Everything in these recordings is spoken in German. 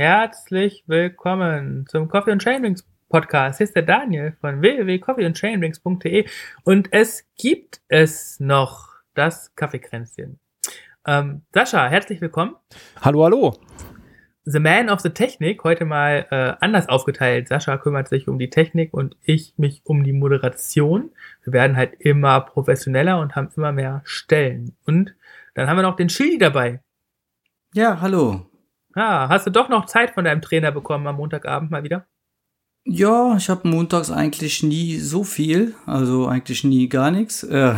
Herzlich willkommen zum Coffee and Chainrings Podcast. Hier ist der Daniel von www.coffeeandchainrings.de und es gibt es noch, das Kaffeekränzchen. Ähm, Sascha, herzlich willkommen. Hallo, hallo. The Man of the Technik, heute mal äh, anders aufgeteilt. Sascha kümmert sich um die Technik und ich mich um die Moderation. Wir werden halt immer professioneller und haben immer mehr Stellen. Und dann haben wir noch den Chili dabei. Ja, hallo. Ah, hast du doch noch Zeit von deinem Trainer bekommen am Montagabend mal wieder? Ja, ich habe montags eigentlich nie so viel, also eigentlich nie gar nichts. Äh,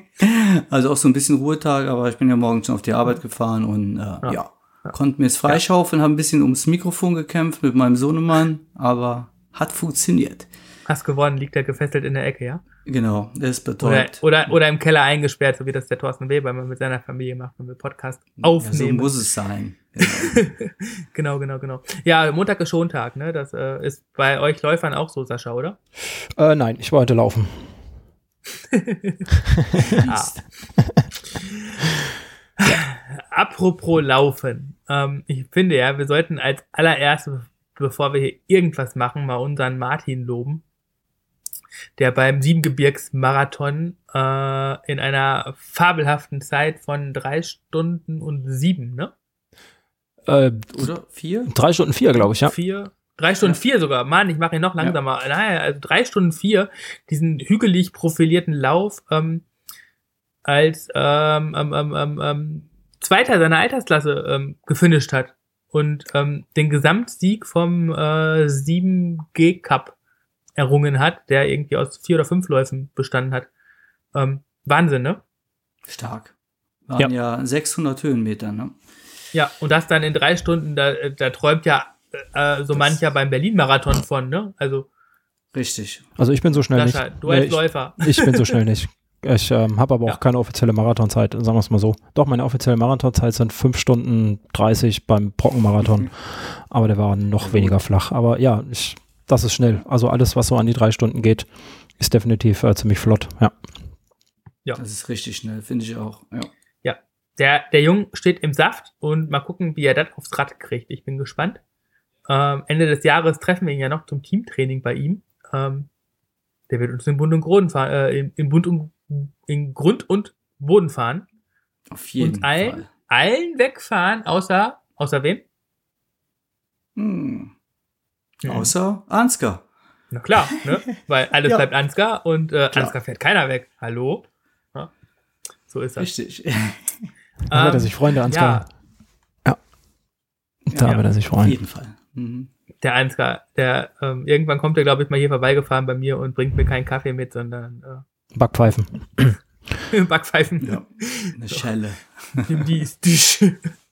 also auch so ein bisschen Ruhetag, aber ich bin ja morgens schon auf die Arbeit gefahren und äh, ja. ja Konnte mir es freischaufeln, ja. habe ein bisschen ums Mikrofon gekämpft mit meinem Sohnemann, aber hat funktioniert. Hast gewonnen, liegt er gefesselt in der Ecke, ja? Genau, der ist betäubt. Oder, oder, oder im Keller eingesperrt, so wie das der Thorsten Weber immer mit seiner Familie macht, wenn wir Podcast aufnehmen. Ja, so muss es sein. Genau. genau, genau, genau. Ja, Montag ist Schontag, ne? Das äh, ist bei euch Läufern auch so, Sascha, oder? Äh, nein, ich wollte laufen. ah. Apropos Laufen. Ähm, ich finde ja, wir sollten als allererstes, bevor wir hier irgendwas machen, mal unseren Martin loben, der beim Siebengebirgsmarathon äh, in einer fabelhaften Zeit von drei Stunden und sieben, ne? Äh, Oder vier? Drei Stunden vier, glaube ich, ja. Vier, Drei Stunden ja. vier sogar. Mann, ich mache ihn noch langsamer. Ja. Naja, also drei Stunden vier, diesen hügelig profilierten Lauf ähm, als ähm, ähm, ähm, ähm, ähm Zweiter seiner Altersklasse ähm, gefinisht hat und ähm, den Gesamtsieg vom äh, 7G Cup errungen hat, der irgendwie aus vier oder fünf Läufen bestanden hat. Ähm, Wahnsinn, ne? Stark. Waren ja, ja 600 Höhenmeter, ne? Ja, und das dann in drei Stunden, da, da träumt ja äh, so das mancher beim Berlin-Marathon von, ne? Also. Richtig. Also ich bin so schnell Sascha, nicht. Du als nee, Läufer. Ich, ich bin so schnell nicht. Ich ähm, habe aber auch ja. keine offizielle Marathonzeit, sagen wir es mal so. Doch, meine offizielle Marathonzeit sind 5 Stunden 30 beim Brockenmarathon. Mhm. Aber der war noch weniger flach. Aber ja, ich, das ist schnell. Also alles, was so an die drei Stunden geht, ist definitiv äh, ziemlich flott. Ja. Ja. Das ist richtig schnell, finde ich auch. Ja. ja. Der, der Jung steht im Saft und mal gucken, wie er das aufs Rad kriegt. Ich bin gespannt. Ähm, Ende des Jahres treffen wir ihn ja noch zum Teamtraining bei ihm. Ähm, der wird uns in Bund und Grund fahren, äh, im, im Bund und in Grund und Boden fahren. Auf jeden und allen, Fall. allen wegfahren, außer, außer wem? Hm. Hm. Außer Ansgar. Na klar, ne? Weil alles ja. bleibt Ansgar und äh, Ansgar fährt keiner weg. Hallo? Ja. So ist das. Richtig. da wird er sich freuen, der Ansgar. Ja. ja. Da ja. wird er sich freuen. Auf jeden Fall. Mhm. Der Ansgar, der ähm, irgendwann kommt er, glaube ich, mal hier vorbeigefahren bei mir und bringt mir keinen Kaffee mit, sondern äh, Backpfeifen. Backpfeifen. Ja, eine Schelle. Die ist.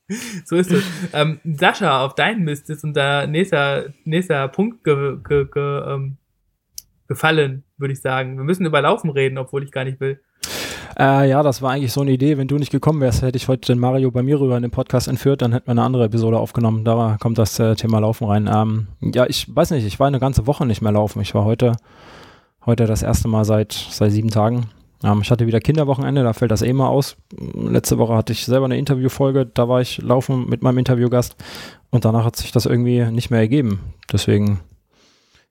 So ist es. Ähm, Sascha, auf deinen Mist ist unser nächster, nächster Punkt ge, ge, ge, ähm, gefallen, würde ich sagen. Wir müssen über Laufen reden, obwohl ich gar nicht will. Äh, ja, das war eigentlich so eine Idee. Wenn du nicht gekommen wärst, hätte ich heute den Mario bei mir rüber in den Podcast entführt, dann hätten wir eine andere Episode aufgenommen. Da kommt das äh, Thema Laufen rein. Ähm, ja, ich weiß nicht, ich war eine ganze Woche nicht mehr laufen. Ich war heute Heute das erste Mal seit, seit sieben Tagen. Ähm, ich hatte wieder Kinderwochenende, da fällt das eh mal aus. Letzte Woche hatte ich selber eine Interviewfolge, da war ich laufen mit meinem Interviewgast und danach hat sich das irgendwie nicht mehr ergeben. Deswegen,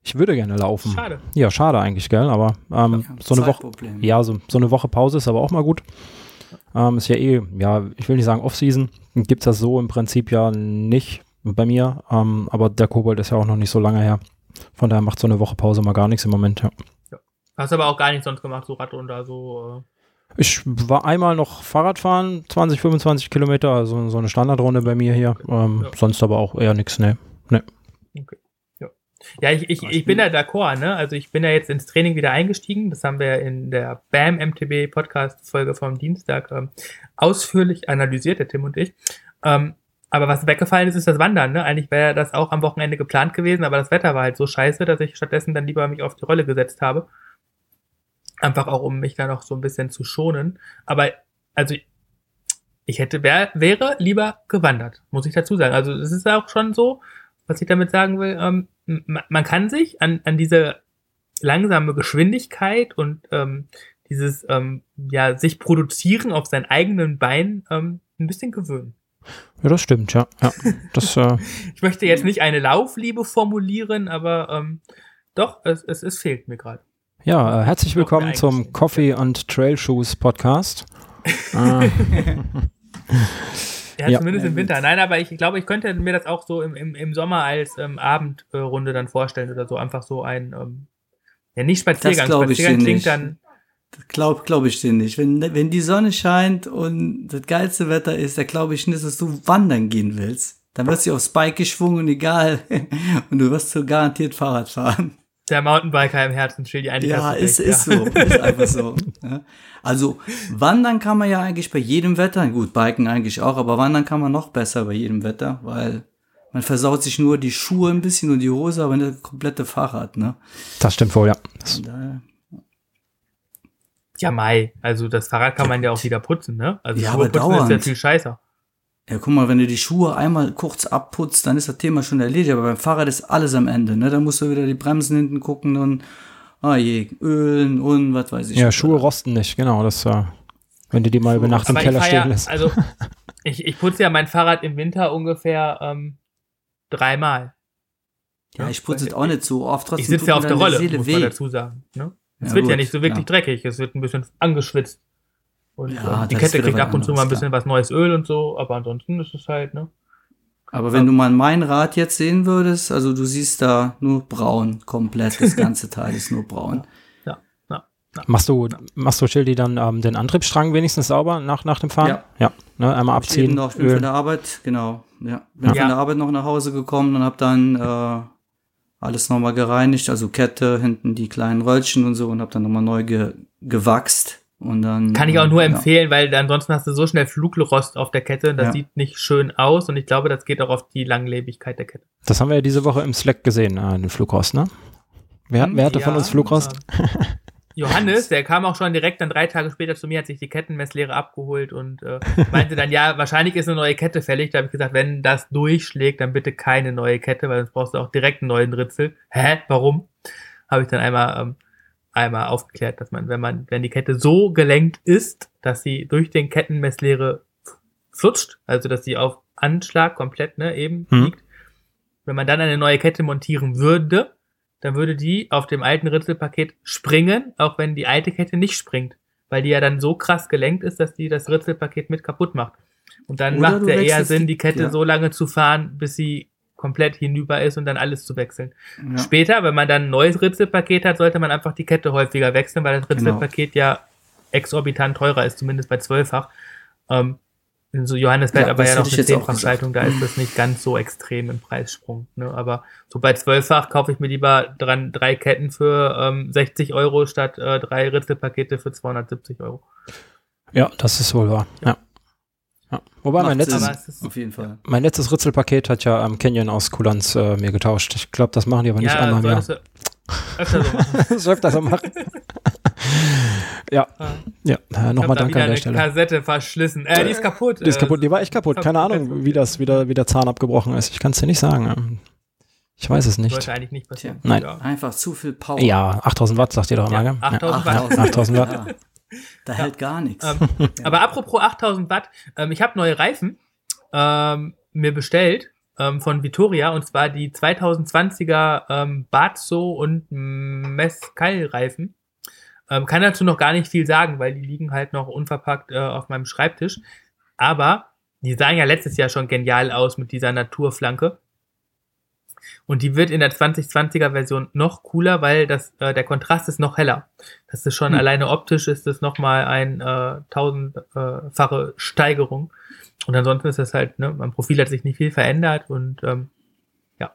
ich würde gerne laufen. Schade. Ja, schade eigentlich, gell? Aber ähm, ja, so eine Woche, ja, so, so eine Woche Pause ist aber auch mal gut. Ähm, ist ja eh, ja, ich will nicht sagen Off-Season. Gibt es das so im Prinzip ja nicht bei mir. Ähm, aber der Kobold ist ja auch noch nicht so lange her. Von daher macht so eine Woche Pause mal gar nichts im Moment, ja. Hast aber auch gar nichts sonst gemacht, so Radrunde, so. Äh ich war einmal noch Fahrradfahren, 20, 25 Kilometer, also so eine Standardrunde bei mir hier. Okay. Ähm, ja. Sonst aber auch eher nichts, ne. ne. Okay. Ja, ja ich, ich, ich bin da d'accord, ne? Also ich bin ja jetzt ins Training wieder eingestiegen. Das haben wir in der BAM MTB Podcast-Folge vom Dienstag ähm, ausführlich analysiert, der Tim und ich. Ähm, aber was weggefallen ist, ist das Wandern. Ne? Eigentlich wäre das auch am Wochenende geplant gewesen, aber das Wetter war halt so scheiße, dass ich stattdessen dann lieber mich auf die Rolle gesetzt habe Einfach auch, um mich da noch so ein bisschen zu schonen. Aber, also, ich hätte, wär, wäre lieber gewandert, muss ich dazu sagen. Also, es ist auch schon so, was ich damit sagen will, ähm, man kann sich an, an diese langsame Geschwindigkeit und ähm, dieses, ähm, ja, sich produzieren auf seinen eigenen Beinen ähm, ein bisschen gewöhnen. Ja, das stimmt, ja. ja das, äh ich möchte jetzt nicht eine Laufliebe formulieren, aber ähm, doch, es, es, es fehlt mir gerade. Ja, äh, herzlich willkommen zum Coffee and Trail Shoes Podcast. äh. Ja, ja, zumindest im Winter. Nein, aber ich glaube, ich könnte mir das auch so im, im, im Sommer als ähm, Abendrunde dann vorstellen oder so. Einfach so ein, ähm, ja, nicht Spaziergang. Das Spaziergang klingt nicht. dann. Glaube glaub ich dir nicht. Wenn, wenn die Sonne scheint und das geilste Wetter ist, dann glaube ich nicht, dass du wandern gehen willst. Dann wirst du aufs Bike geschwungen, egal. und du wirst so garantiert Fahrrad fahren. Der Mountainbiker im Herzen steht die eigentlich. Ja, ist, ist ja. so. Ist einfach so. Ja. Also, wandern kann man ja eigentlich bei jedem Wetter. Gut, Biken eigentlich auch, aber wandern kann man noch besser bei jedem Wetter, weil man versaut sich nur die Schuhe ein bisschen und die Hose, aber nicht das komplette Fahrrad, ne? Das stimmt wohl, ja. Ja, Mai. Also, das Fahrrad kann man ja auch wieder putzen, ne? Also, ja, Schuhe aber dauernd. ist ja viel scheißer. Ja, guck mal, wenn du die Schuhe einmal kurz abputzt, dann ist das Thema schon erledigt. Aber beim Fahrrad ist alles am Ende, ne? Da musst du wieder die Bremsen hinten gucken und, ah je, ölen und was weiß ich. Ja, Schuhe rosten nicht, genau. Das, äh, wenn du die mal über Nacht im Keller stehen ja, lässt. Also, ich, ich putze ja mein Fahrrad im Winter ungefähr ähm, dreimal. Ja, ich putze es auch nicht so oft. Trotzdem ich sitze ja auf der Rolle, Seele muss man weh. dazu sagen. Ne? Es ja, wird gut, ja nicht so wirklich ja. dreckig, es wird ein bisschen angeschwitzt. Und ja, ähm, die Kette kriegt ab und zu mal ein bisschen klar. was neues Öl und so, aber ansonsten ist es halt, ne? Aber wenn du mal mein Rad jetzt sehen würdest, also du siehst da nur braun, komplett, das ganze Teil ist nur braun. Ja, ja, ja. Machst du, machst du Schildi dann ähm, den Antriebsstrang wenigstens sauber nach, nach dem Fahren? Ja. Ja, ne, einmal abziehen. Ich, noch, ich bin von der Arbeit, genau, ja. Bin ja. von der Arbeit noch nach Hause gekommen und hab dann äh, alles nochmal gereinigt, also Kette, hinten die kleinen Röllchen und so und hab dann nochmal neu ge gewachst und dann, Kann ich auch nur empfehlen, ja. weil ansonsten hast du so schnell Flugrost auf der Kette. Das ja. sieht nicht schön aus und ich glaube, das geht auch auf die Langlebigkeit der Kette. Das haben wir ja diese Woche im Slack gesehen, äh, den Flugrost, ne? Wer, wer hatte ja, von uns Flugrost? Johannes, der kam auch schon direkt dann drei Tage später zu mir, hat sich die Kettenmesslehre abgeholt und äh, meinte dann, ja, wahrscheinlich ist eine neue Kette fällig. Da habe ich gesagt, wenn das durchschlägt, dann bitte keine neue Kette, weil sonst brauchst du auch direkt einen neuen Ritzel. Hä? Warum? Habe ich dann einmal ähm, einmal aufgeklärt, dass man, wenn man, wenn die Kette so gelenkt ist, dass sie durch den Kettenmesslehre flutscht, also dass sie auf Anschlag komplett ne, eben hm. liegt, wenn man dann eine neue Kette montieren würde, dann würde die auf dem alten Ritzelpaket springen, auch wenn die alte Kette nicht springt, weil die ja dann so krass gelenkt ist, dass die das Ritzelpaket mit kaputt macht. Und dann Oder macht es ja eher Sinn, die Kette ja. so lange zu fahren, bis sie komplett hinüber ist und dann alles zu wechseln. Ja. Später, wenn man dann ein neues Ritzelpaket hat, sollte man einfach die Kette häufiger wechseln, weil das genau. Ritzelpaket genau. ja exorbitant teurer ist, zumindest bei zwölffach. Ähm, so Johannes ja, aber ja noch eine Zehnfachschaltung, da ist das nicht ganz so extrem im Preissprung. Ne? Aber so bei zwölffach kaufe ich mir lieber dran drei Ketten für ähm, 60 Euro statt äh, drei Ritzelpakete für 270 Euro. Ja, das ist wohl wahr. Ja. Ja. Wobei mein letztes, auf jeden Fall. mein letztes Ritzelpaket hat ja ähm, Canyon aus Kulanz äh, mir getauscht. Ich glaube, das machen die aber nicht ja, einmal mehr. Öfter so machen. das öfter so machen. ja, ah. ja, äh, nochmal danke an der Stelle. Kassette verschlissen. Äh, die ist kaputt. Die ist kaputt, die war echt kaputt. Keine Ahnung, wie das wieder, wie der Zahn abgebrochen ist. Ich kann es dir nicht sagen. Ich weiß es nicht. Sollte eigentlich nicht passieren. Nein. Ja. Einfach zu viel Power. Ja, 8000 Watt, sagt ihr doch immer, ja, 8000 Watt. 8000 Watt. Da ja. hält gar nichts. Ähm, ja. Aber apropos 8000 Watt, ähm, ich habe neue Reifen ähm, mir bestellt ähm, von Vittoria und zwar die 2020er ähm, Bazzo und Mescal Reifen. Ähm, kann dazu noch gar nicht viel sagen, weil die liegen halt noch unverpackt äh, auf meinem Schreibtisch. Aber die sahen ja letztes Jahr schon genial aus mit dieser Naturflanke. Und die wird in der 2020er Version noch cooler, weil das, äh, der Kontrast ist noch heller. Das ist schon hm. alleine optisch ist das nochmal ein äh, tausendfache Steigerung. Und ansonsten ist das halt, ne, mein Profil hat sich nicht viel verändert und ähm, ja.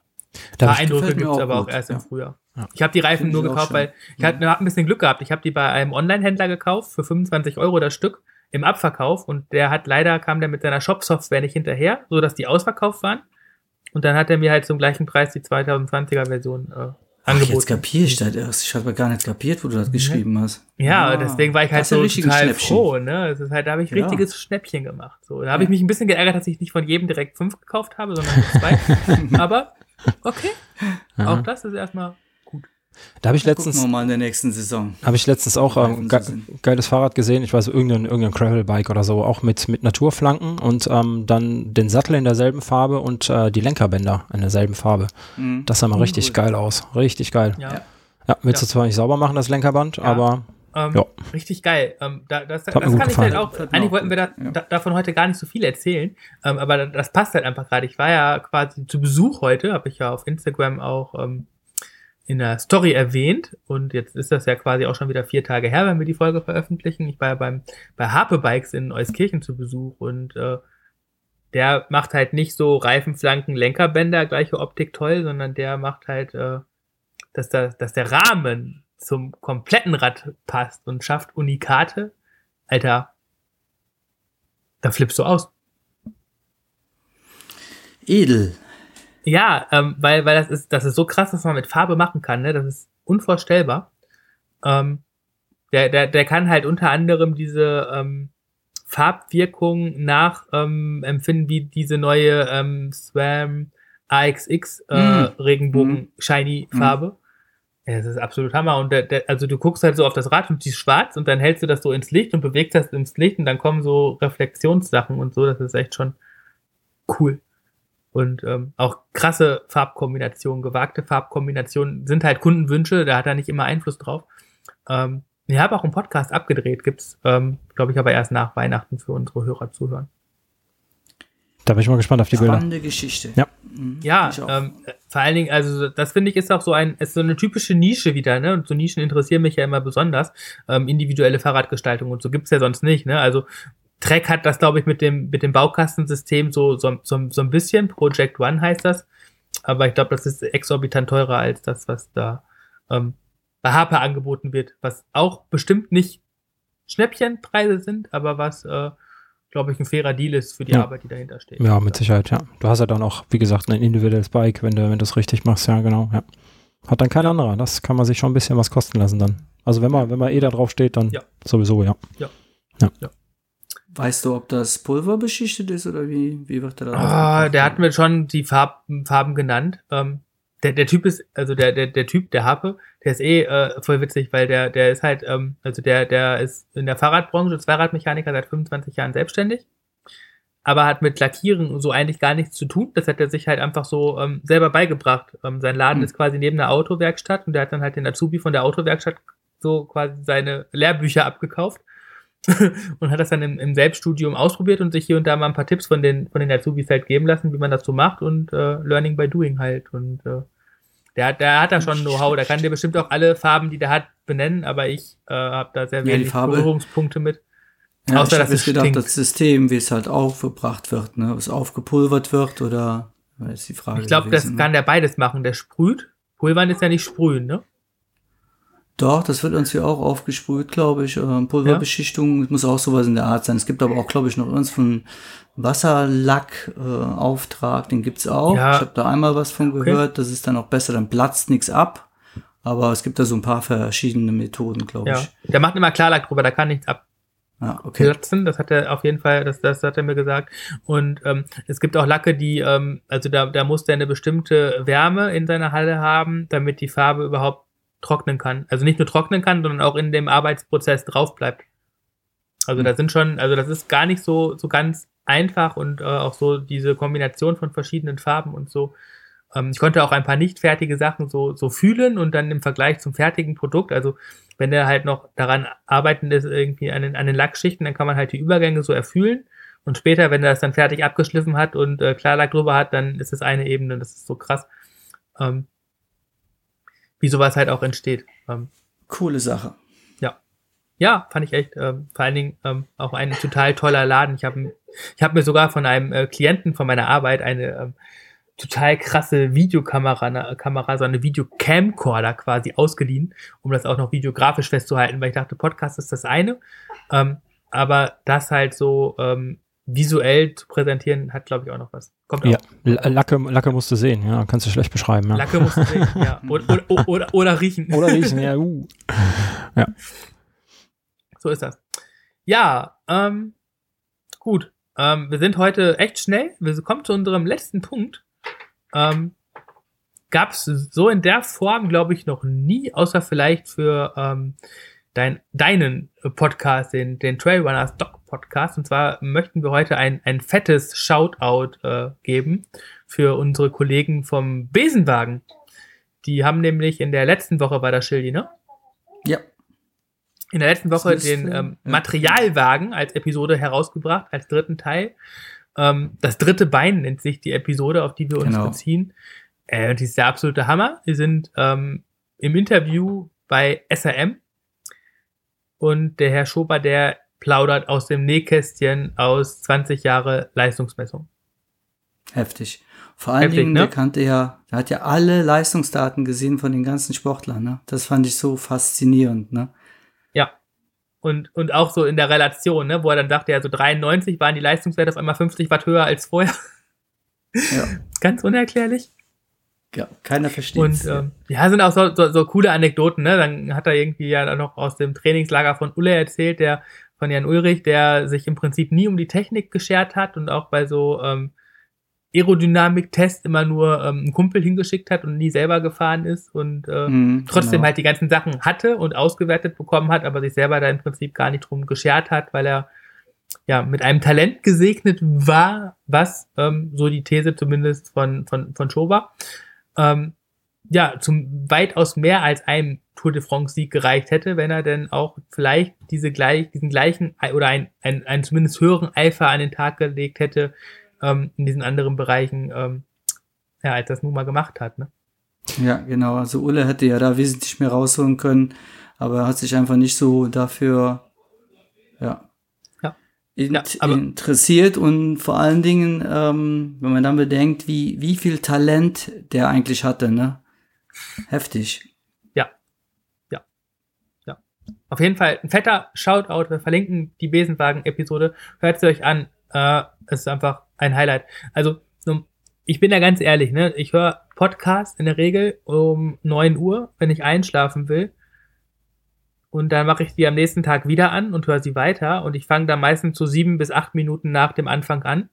Ein paar Eindrücke gibt's auch aber gut. auch erst ja. im Frühjahr. Ja. Ich habe die Reifen Find nur gekauft, weil ich hatte hab ein bisschen Glück gehabt. Ich habe die bei einem Online-Händler gekauft für 25 Euro das Stück im Abverkauf und der hat leider kam der mit seiner Shop-Software nicht hinterher, so dass die ausverkauft waren. Und dann hat er mir halt zum gleichen Preis die 2020er Version äh, angeboten. jetzt kapiere ich das erst. Ich habe gar nicht kapiert, wo du das geschrieben hast. Ja, ah, deswegen war ich halt so total froh. Ne? Das ist halt, da habe ich ja. richtiges Schnäppchen gemacht. So, da habe ich mich ein bisschen geärgert, dass ich nicht von jedem direkt fünf gekauft habe, sondern zwei. Aber okay, auch das ist erstmal. Da habe ich letztens. Gucken wir mal in der nächsten Saison. Habe ich letztens auch ähm, ge geiles Fahrrad gesehen. Ich weiß, irgendein, irgendein Gravelbike oder so, auch mit, mit Naturflanken und ähm, dann den Sattel in derselben Farbe und äh, die Lenkerbänder in derselben Farbe. Mhm. Das sah mal richtig cool. geil aus. Richtig geil. Ja, ja willst ja. du zwar nicht sauber machen, das Lenkerband, ja. aber. Ähm, ja. Richtig geil. Ähm, da, das, das, das kann gefallen. ich halt auch. Eigentlich wollten wir da, da, davon heute gar nicht so viel erzählen, ähm, aber das passt halt einfach gerade. Ich war ja quasi zu Besuch heute, habe ich ja auf Instagram auch ähm, in der Story erwähnt und jetzt ist das ja quasi auch schon wieder vier Tage her, wenn wir die Folge veröffentlichen. Ich war ja beim, bei Harpe Bikes in Euskirchen zu Besuch und äh, der macht halt nicht so Reifenflanken, Lenkerbänder, gleiche Optik toll, sondern der macht halt, äh, dass, da, dass der Rahmen zum kompletten Rad passt und schafft Unikate. Alter, da flippst du aus. Edel. Ja, ähm, weil, weil das ist, das ist so krass, was man mit Farbe machen kann, ne? Das ist unvorstellbar. Ähm, der, der, der kann halt unter anderem diese ähm, Farbwirkung nachempfinden, ähm, wie diese neue ähm, Swam AXX äh, mm. Regenbogen mm. Shiny Farbe. Mm. Ja, das ist absolut Hammer. Und der, der, also du guckst halt so auf das Rad und siehst schwarz und dann hältst du das so ins Licht und bewegst das ins Licht und dann kommen so Reflexionssachen und so. Das ist echt schon cool. Und ähm, auch krasse Farbkombinationen, gewagte Farbkombinationen sind halt Kundenwünsche, da hat er nicht immer Einfluss drauf. Ähm, ich habe auch einen Podcast abgedreht, gibt's, ähm, glaube ich, aber erst nach Weihnachten für unsere Hörer zuhören. Da bin ich mal gespannt auf die Bilder. Spannende Geschichte. Ja, mhm, ja ähm, vor allen Dingen, also das finde ich ist auch so ein, ist so eine typische Nische wieder, ne? Und so Nischen interessieren mich ja immer besonders. Ähm, individuelle Fahrradgestaltung und so gibt's ja sonst nicht, ne? Also Trek hat das, glaube ich, mit dem, mit dem Baukastensystem so, so, so, so ein bisschen. Project One heißt das. Aber ich glaube, das ist exorbitant teurer als das, was da ähm, bei Harper angeboten wird. Was auch bestimmt nicht Schnäppchenpreise sind, aber was, äh, glaube ich, ein fairer Deal ist für die ja. Arbeit, die dahinter steht. Ja, mit Sicherheit, ja. Du hast ja dann auch, wie gesagt, ein individuelles Bike, wenn du, wenn du es richtig machst, ja, genau, ja. Hat dann kein anderer. Das kann man sich schon ein bisschen was kosten lassen dann. Also wenn man, wenn man eh da drauf steht, dann ja. sowieso, ja. Ja. ja. ja. Weißt du, ob das Pulver beschichtet ist oder wie, wie wird der da? Ah, der hat mir schon die Farb, Farben genannt. Ähm, der, der Typ ist, also der, der, der Typ, der Happe, der ist eh äh, voll witzig, weil der, der ist halt, ähm, also der, der ist in der Fahrradbranche, Zweiradmechaniker seit 25 Jahren selbstständig, aber hat mit Lackieren so eigentlich gar nichts zu tun. Das hat er sich halt einfach so ähm, selber beigebracht. Ähm, sein Laden hm. ist quasi neben der Autowerkstatt und der hat dann halt den Azubi von der Autowerkstatt so quasi seine Lehrbücher abgekauft und hat das dann im, im, Selbststudium ausprobiert und sich hier und da mal ein paar Tipps von den, von den Azubis halt geben lassen, wie man das so macht und äh, Learning by Doing halt. Und äh, der, der hat da schon Know-how, der kann dir bestimmt auch alle Farben, die der hat, benennen, aber ich äh, habe da sehr wenig ja, Berührungspunkte mit. Ja, Außer, ich dass es gedacht, stinkt. das System, wie es halt aufgebracht wird, ne? ob es aufgepulvert wird oder ist die Frage. Ich glaube, das kann der beides machen. Der sprüht. Pulvern ist ja nicht sprühen, ne? Doch, das wird uns hier auch aufgesprüht, glaube ich. Ähm, Pulverbeschichtung, ja? muss auch sowas in der Art sein. Es gibt aber auch, glaube ich, noch uns von Wasserlack-Auftrag, äh, den gibt's auch. Ja. Ich habe da einmal was von okay. gehört. Das ist dann auch besser, dann platzt nichts ab. Aber es gibt da so ein paar verschiedene Methoden, glaube ja. ich. Der macht immer Klarlack drüber, da kann nichts ab. Ah, okay. Platzen, das hat er auf jeden Fall, das, das hat er mir gesagt. Und ähm, es gibt auch Lacke, die, ähm, also da, da muss der eine bestimmte Wärme in seiner Halle haben, damit die Farbe überhaupt trocknen kann. Also nicht nur trocknen kann, sondern auch in dem Arbeitsprozess drauf bleibt. Also mhm. da sind schon, also das ist gar nicht so, so ganz einfach und äh, auch so diese Kombination von verschiedenen Farben und so. Ähm, ich konnte auch ein paar nicht fertige Sachen so, so fühlen und dann im Vergleich zum fertigen Produkt, also wenn der halt noch daran arbeiten ist, irgendwie an den, an den Lackschichten, dann kann man halt die Übergänge so erfühlen. Und später, wenn er das dann fertig abgeschliffen hat und äh, Klarlack drüber hat, dann ist es eine Ebene. Das ist so krass. Ähm, wie sowas halt auch entsteht. Ähm, Coole Sache. Ja. Ja, fand ich echt. Ähm, vor allen Dingen ähm, auch ein total toller Laden. Ich habe ich hab mir sogar von einem äh, Klienten von meiner Arbeit eine ähm, total krasse Videokamera, ne, Kamera, so eine Videocamcorder quasi ausgeliehen, um das auch noch videografisch festzuhalten, weil ich dachte, Podcast ist das eine. Ähm, aber das halt so ähm, visuell zu präsentieren, hat, glaube ich, auch noch was. Kommt ja, Lacke, Lacke musst du sehen, ja, kannst du schlecht beschreiben. Ja. Lacke musst du sehen, ja. Oder, oder, oder, oder riechen. Oder riechen, ja. Uh. ja. So ist das. Ja, ähm, gut. Ähm, wir sind heute echt schnell. Wir kommen zu unserem letzten Punkt. Ähm, gab es so in der Form, glaube ich, noch nie, außer vielleicht für ähm, dein, deinen Podcast, den, den Trailrunners Doc Podcast. Und zwar möchten wir heute ein, ein fettes Shoutout äh, geben für unsere Kollegen vom Besenwagen. Die haben nämlich in der letzten Woche bei der Schildi, ne? Ja. In der letzten Woche den ähm. Materialwagen als Episode herausgebracht, als dritten Teil. Ähm, das dritte Bein nennt sich die Episode, auf die wir uns genau. beziehen. Äh, und die ist der absolute Hammer. Wir sind ähm, im Interview bei SRM und der Herr Schober, der plaudert aus dem Nähkästchen aus 20 Jahre Leistungsmessung. Heftig. Vor allen Heftig, Dingen, ne? der kannte ja, der hat ja alle Leistungsdaten gesehen von den ganzen Sportlern, ne? Das fand ich so faszinierend, ne? Ja. Und, und auch so in der Relation, ne? Wo er dann dachte, ja, so 93 waren die Leistungswerte auf einmal 50 Watt höher als vorher. Ja. Ganz unerklärlich. Ja, keiner versteht Und ähm, ja, sind auch so, so, so coole Anekdoten, ne? Dann hat er irgendwie ja noch aus dem Trainingslager von Ulle erzählt, der von Jan Ulrich, der sich im Prinzip nie um die Technik geschert hat und auch bei so ähm, Aerodynamik-Test immer nur ähm, einen Kumpel hingeschickt hat und nie selber gefahren ist und äh, mm, trotzdem genau. halt die ganzen Sachen hatte und ausgewertet bekommen hat, aber sich selber da im Prinzip gar nicht drum geschert hat, weil er ja mit einem Talent gesegnet war, was ähm, so die These zumindest von von von Schober ähm, ja zum weitaus mehr als einem Tour de France Sieg gereicht hätte, wenn er denn auch vielleicht diese gleich diesen gleichen oder ein, ein, ein zumindest höheren Eifer an den Tag gelegt hätte, ähm, in diesen anderen Bereichen, ähm, ja, als das nun mal gemacht hat. Ne? Ja, genau. Also Ulle hätte ja da wesentlich mehr rausholen können, aber er hat sich einfach nicht so dafür ja. In, ja interessiert und vor allen Dingen, ähm, wenn man dann bedenkt, wie, wie viel Talent der eigentlich hatte, ne? Heftig. Ja. Ja. Ja. Auf jeden Fall ein fetter Shoutout. Wir verlinken die Besenwagen-Episode. Hört sie euch an. Äh, es ist einfach ein Highlight. Also, ich bin da ganz ehrlich, ne? Ich höre Podcast in der Regel um neun Uhr, wenn ich einschlafen will. Und dann mache ich die am nächsten Tag wieder an und höre sie weiter. Und ich fange dann meistens so sieben bis acht Minuten nach dem Anfang an.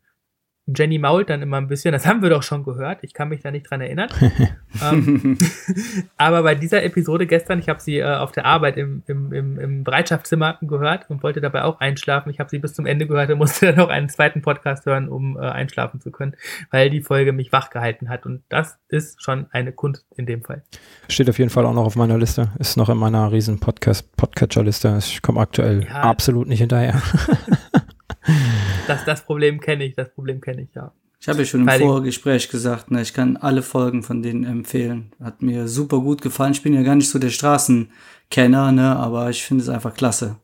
Jenny mault dann immer ein bisschen, das haben wir doch schon gehört, ich kann mich da nicht dran erinnern. ähm, aber bei dieser Episode gestern, ich habe sie äh, auf der Arbeit im, im, im, im Bereitschaftszimmer gehört und wollte dabei auch einschlafen. Ich habe sie bis zum Ende gehört und musste dann noch einen zweiten Podcast hören, um äh, einschlafen zu können, weil die Folge mich wach gehalten hat. Und das ist schon eine Kunst in dem Fall. Steht auf jeden Fall auch noch auf meiner Liste, ist noch in meiner riesen Podcast-Podcatcher-Liste. Ich komme aktuell ja. absolut nicht hinterher. Das, das Problem kenne ich, das Problem kenne ich, ja. Ich habe ja schon im Weil Vorgespräch gesagt, ne, ich kann alle Folgen von denen empfehlen. Hat mir super gut gefallen. Ich bin ja gar nicht so der Straßenkenner, ne, aber ich finde es einfach klasse.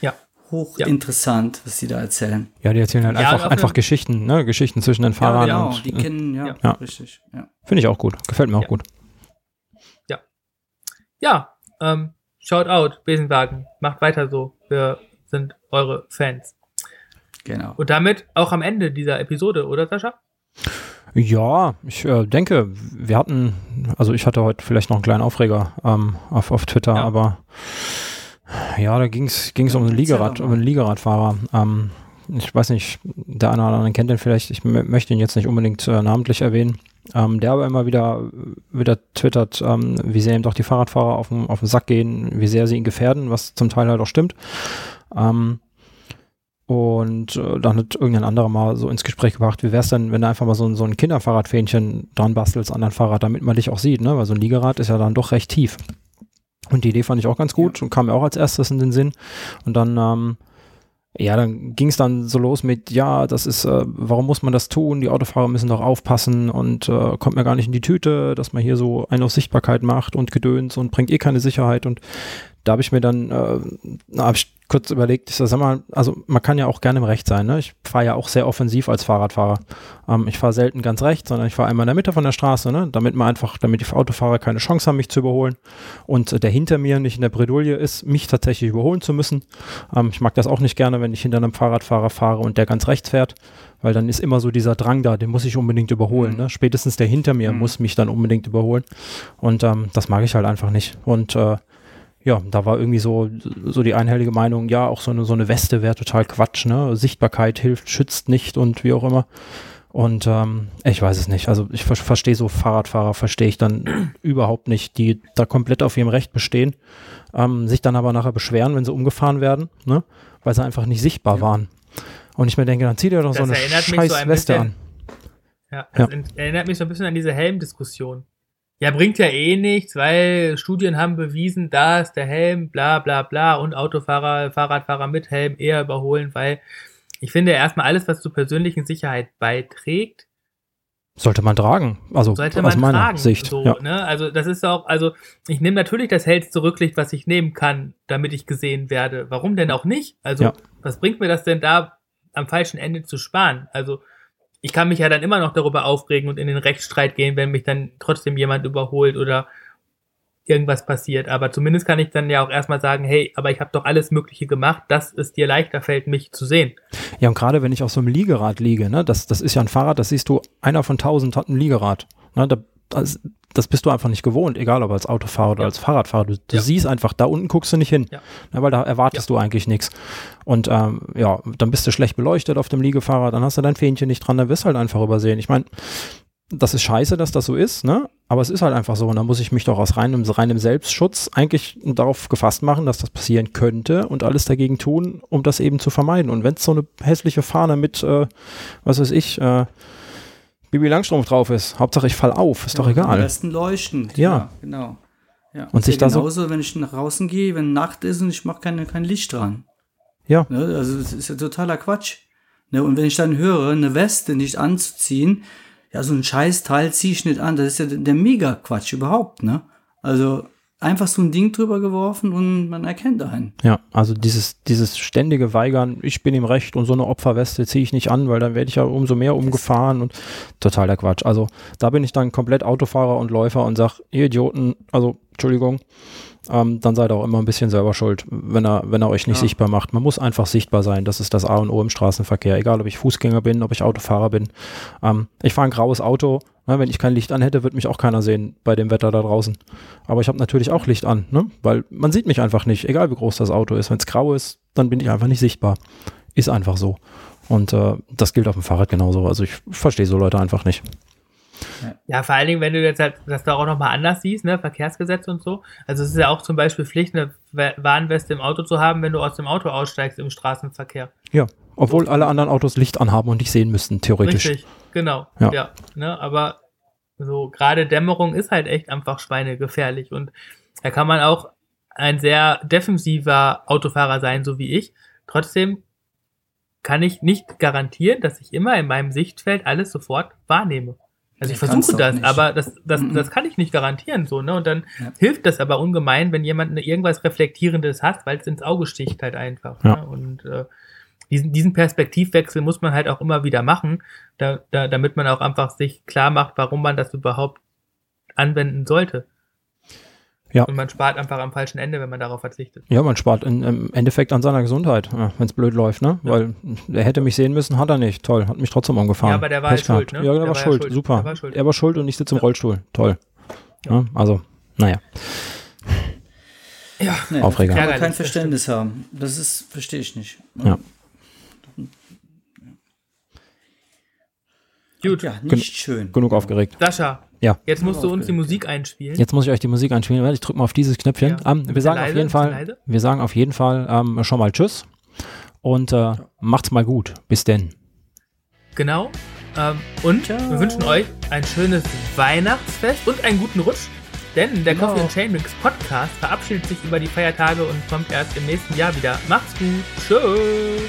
Ja. Hochinteressant, ja. was sie da erzählen. Ja, die erzählen halt ja, einfach, einfach Geschichten, ne? Geschichten zwischen den Fahrern. Ja, genau, und, die äh, kennen, ja, ja. richtig. Ja. Finde ich auch gut. Gefällt mir auch gut. Ja. Ja, ähm, shout out, Besenwagen. Macht weiter so. Wir sind eure Fans. Genau. Und damit auch am Ende dieser Episode, oder Sascha? Ja, ich äh, denke, wir hatten, also ich hatte heute vielleicht noch einen kleinen Aufreger ähm, auf, auf Twitter, ja. aber ja, da ging es um einen Liegerad, um einen Liegeradfahrer. Ähm, ich weiß nicht, der eine oder andere kennt den vielleicht, ich möchte ihn jetzt nicht unbedingt äh, namentlich erwähnen, ähm, der aber immer wieder, wieder twittert, ähm, wie sehr ihm doch die Fahrradfahrer auf den, auf den Sack gehen, wie sehr sie ihn gefährden, was zum Teil halt auch stimmt. Ähm, und äh, dann hat irgendein anderer mal so ins Gespräch gebracht, wie wäre es denn, wenn du einfach mal so, so ein Kinderfahrradfähnchen dran bastelst an dein Fahrrad, damit man dich auch sieht, ne? Weil so ein Liegerad ist ja dann doch recht tief. Und die Idee fand ich auch ganz gut ja. und kam mir auch als erstes in den Sinn. Und dann, ähm, ja, dann ging es dann so los mit, ja, das ist, äh, warum muss man das tun? Die Autofahrer müssen doch aufpassen und äh, kommt mir gar nicht in die Tüte, dass man hier so eine auf Sichtbarkeit macht und Gedöns und bringt eh keine Sicherheit. Und da habe ich mir dann, äh, habe ich kurz überlegt, ich sag mal, also man kann ja auch gerne im Recht sein. Ne? Ich fahre ja auch sehr offensiv als Fahrradfahrer. Ähm, ich fahre selten ganz rechts, sondern ich fahre einmal in der Mitte von der Straße, ne? damit man einfach, damit die Autofahrer keine Chance haben, mich zu überholen und äh, der hinter mir nicht in der Bredouille ist, mich tatsächlich überholen zu müssen. Ähm, ich mag das auch nicht gerne, wenn ich hinter einem Fahrradfahrer fahre und der ganz rechts fährt, weil dann ist immer so dieser Drang da, den muss ich unbedingt überholen. Mhm. Ne? Spätestens der hinter mir mhm. muss mich dann unbedingt überholen und ähm, das mag ich halt einfach nicht. Und äh, ja, da war irgendwie so, so die einhellige Meinung, ja, auch so eine, so eine Weste wäre total Quatsch, ne? Sichtbarkeit hilft, schützt nicht und wie auch immer. Und ähm, ich weiß es nicht. Also ich ver verstehe so Fahrradfahrer, verstehe ich dann überhaupt nicht, die da komplett auf ihrem Recht bestehen, ähm, sich dann aber nachher beschweren, wenn sie umgefahren werden, ne? weil sie einfach nicht sichtbar ja. waren. Und ich mir denke, dann zieh dir doch das so eine scheiß so ein Weste an. Ja, ja. erinnert mich so ein bisschen an diese Helmdiskussion. Ja, bringt ja eh nichts, weil Studien haben bewiesen, dass der Helm, bla bla bla und Autofahrer, Fahrradfahrer mit Helm eher überholen, weil ich finde erstmal alles, was zur persönlichen Sicherheit beiträgt, sollte man tragen. Also sollte man aus meiner tragen, Sicht. So, ja. ne? Also das ist auch, also ich nehme natürlich das hellste Rücklicht, was ich nehmen kann, damit ich gesehen werde. Warum denn auch nicht? Also ja. was bringt mir das denn da am falschen Ende zu sparen? Also ich kann mich ja dann immer noch darüber aufregen und in den Rechtsstreit gehen, wenn mich dann trotzdem jemand überholt oder irgendwas passiert. Aber zumindest kann ich dann ja auch erstmal sagen, hey, aber ich habe doch alles Mögliche gemacht, dass es dir leichter fällt, mich zu sehen. Ja, und gerade wenn ich auf so einem Liegerad liege, ne, das, das ist ja ein Fahrrad, das siehst du, einer von tausend hat ein Liegerad. Ne, da, das, das bist du einfach nicht gewohnt, egal ob als Autofahrer oder ja. als Fahrradfahrer. Du, du ja. siehst einfach, da unten guckst du nicht hin, ja. ne, weil da erwartest du eigentlich nichts. Und ähm, ja, dann bist du schlecht beleuchtet auf dem Liegefahrrad, dann hast du dein Fähnchen nicht dran, dann wirst du halt einfach übersehen. Ich meine, das ist scheiße, dass das so ist, ne? Aber es ist halt einfach so. Und da muss ich mich doch aus reinem, reinem Selbstschutz eigentlich darauf gefasst machen, dass das passieren könnte und alles dagegen tun, um das eben zu vermeiden. Und wenn es so eine hässliche Fahne mit, äh, was weiß ich, äh, Bibi Langstrumpf drauf ist, Hauptsache ich fall auf, ist ja, doch egal. Am besten leuchten. Ja. ja genau. Ja. Und sich da so. Genauso, wenn ich nach draußen gehe, wenn Nacht ist und ich mache keine, kein Licht dran. Ja. Ne? Also, das ist ja totaler Quatsch. Ne? Und wenn ich dann höre, eine Weste nicht anzuziehen, ja, so ein Scheißteil zieh ich nicht an. Das ist ja der Mega-Quatsch überhaupt, ne? Also einfach so ein Ding drüber geworfen und man erkennt einen. Ja, also dieses, dieses ständige Weigern, ich bin im Recht und so eine Opferweste ziehe ich nicht an, weil dann werde ich ja umso mehr umgefahren und total der Quatsch. Also da bin ich dann komplett Autofahrer und Läufer und sag, ihr Idioten, also Entschuldigung, ähm, dann seid ihr auch immer ein bisschen selber schuld, wenn er, wenn er euch nicht ja. sichtbar macht. Man muss einfach sichtbar sein. Das ist das A und O im Straßenverkehr. Egal, ob ich Fußgänger bin, ob ich Autofahrer bin. Ähm, ich fahre ein graues Auto. Ne, wenn ich kein Licht an hätte, würde mich auch keiner sehen bei dem Wetter da draußen. Aber ich habe natürlich auch Licht an, ne? weil man sieht mich einfach nicht, egal wie groß das Auto ist. Wenn es grau ist, dann bin ich einfach nicht sichtbar. Ist einfach so. Und äh, das gilt auf dem Fahrrad genauso. Also ich verstehe so Leute einfach nicht. Ja, vor allen Dingen, wenn du jetzt halt das da auch nochmal anders siehst, ne, Verkehrsgesetz und so. Also es ist ja auch zum Beispiel Pflicht, eine Warnweste im Auto zu haben, wenn du aus dem Auto aussteigst im Straßenverkehr. Ja, obwohl alle anderen Autos Licht anhaben und dich sehen müssten, theoretisch. Richtig, genau. Ja, ja ne, aber so gerade Dämmerung ist halt echt einfach schweinegefährlich und da kann man auch ein sehr defensiver Autofahrer sein, so wie ich. Trotzdem kann ich nicht garantieren, dass ich immer in meinem Sichtfeld alles sofort wahrnehme. Also ich versuche das, nicht. aber das, das, mhm. das kann ich nicht garantieren so, ne? Und dann ja. hilft das aber ungemein, wenn jemand irgendwas Reflektierendes hat, weil es ins Auge sticht halt einfach. Ja. Ne? Und äh, diesen, diesen Perspektivwechsel muss man halt auch immer wieder machen, da, da, damit man auch einfach sich klar macht, warum man das überhaupt anwenden sollte. Ja. Und man spart einfach am falschen Ende, wenn man darauf verzichtet. Ja, man spart in, im Endeffekt an seiner Gesundheit, ja, wenn es blöd läuft, ne? Ja. Weil er hätte mich sehen müssen, hat er nicht. Toll, hat mich trotzdem umgefahren. Ja, aber der war halt schuld, ne? Ja, der, der war, schuld, schuld. super. War schuld. Er war schuld und ich sitze im Rollstuhl. Toll. Ja. Also, naja. Ja, nee, Aufreger. Kann kein Verständnis haben. Das ist, verstehe ich nicht. Ja. Gut. Ja, nicht Gen schön. Genug aufgeregt. Sascha, ja. Jetzt musst du uns die Musik einspielen. Jetzt muss ich euch die Musik einspielen. Ich drücke mal auf dieses Knöpfchen. Ja. Um, wir sagen leise, auf jeden Fall, wir sagen auf jeden Fall um, schon mal Tschüss und uh, macht's mal gut. Bis denn. Genau. Um, und Ciao. wir wünschen euch ein schönes Weihnachtsfest und einen guten Rutsch. Denn der genau. Coffee and Chainmix Podcast verabschiedet sich über die Feiertage und kommt erst im nächsten Jahr wieder. Macht's gut. Tschüss.